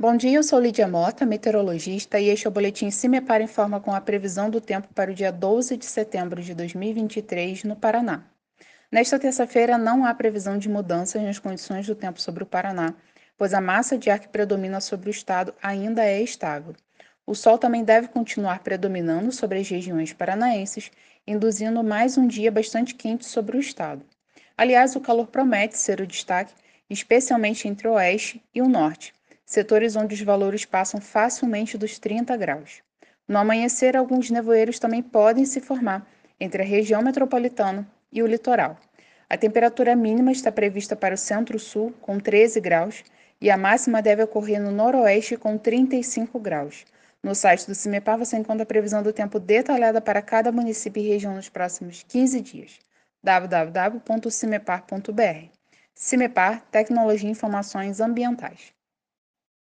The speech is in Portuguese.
Bom dia, eu sou Lídia Mota, meteorologista, e este é o Boletim CIMEPAR Informa com a previsão do tempo para o dia 12 de setembro de 2023 no Paraná. Nesta terça-feira não há previsão de mudanças nas condições do tempo sobre o Paraná, pois a massa de ar que predomina sobre o estado ainda é estável. O sol também deve continuar predominando sobre as regiões paranaenses, induzindo mais um dia bastante quente sobre o estado. Aliás, o calor promete ser o destaque, especialmente entre o oeste e o norte setores onde os valores passam facilmente dos 30 graus. No amanhecer, alguns nevoeiros também podem se formar entre a região metropolitana e o litoral. A temperatura mínima está prevista para o centro-sul, com 13 graus, e a máxima deve ocorrer no noroeste, com 35 graus. No site do CIMEPAR você encontra a previsão do tempo detalhada para cada município e região nos próximos 15 dias. www.cimepar.br CIMEPAR Tecnologia e Informações Ambientais.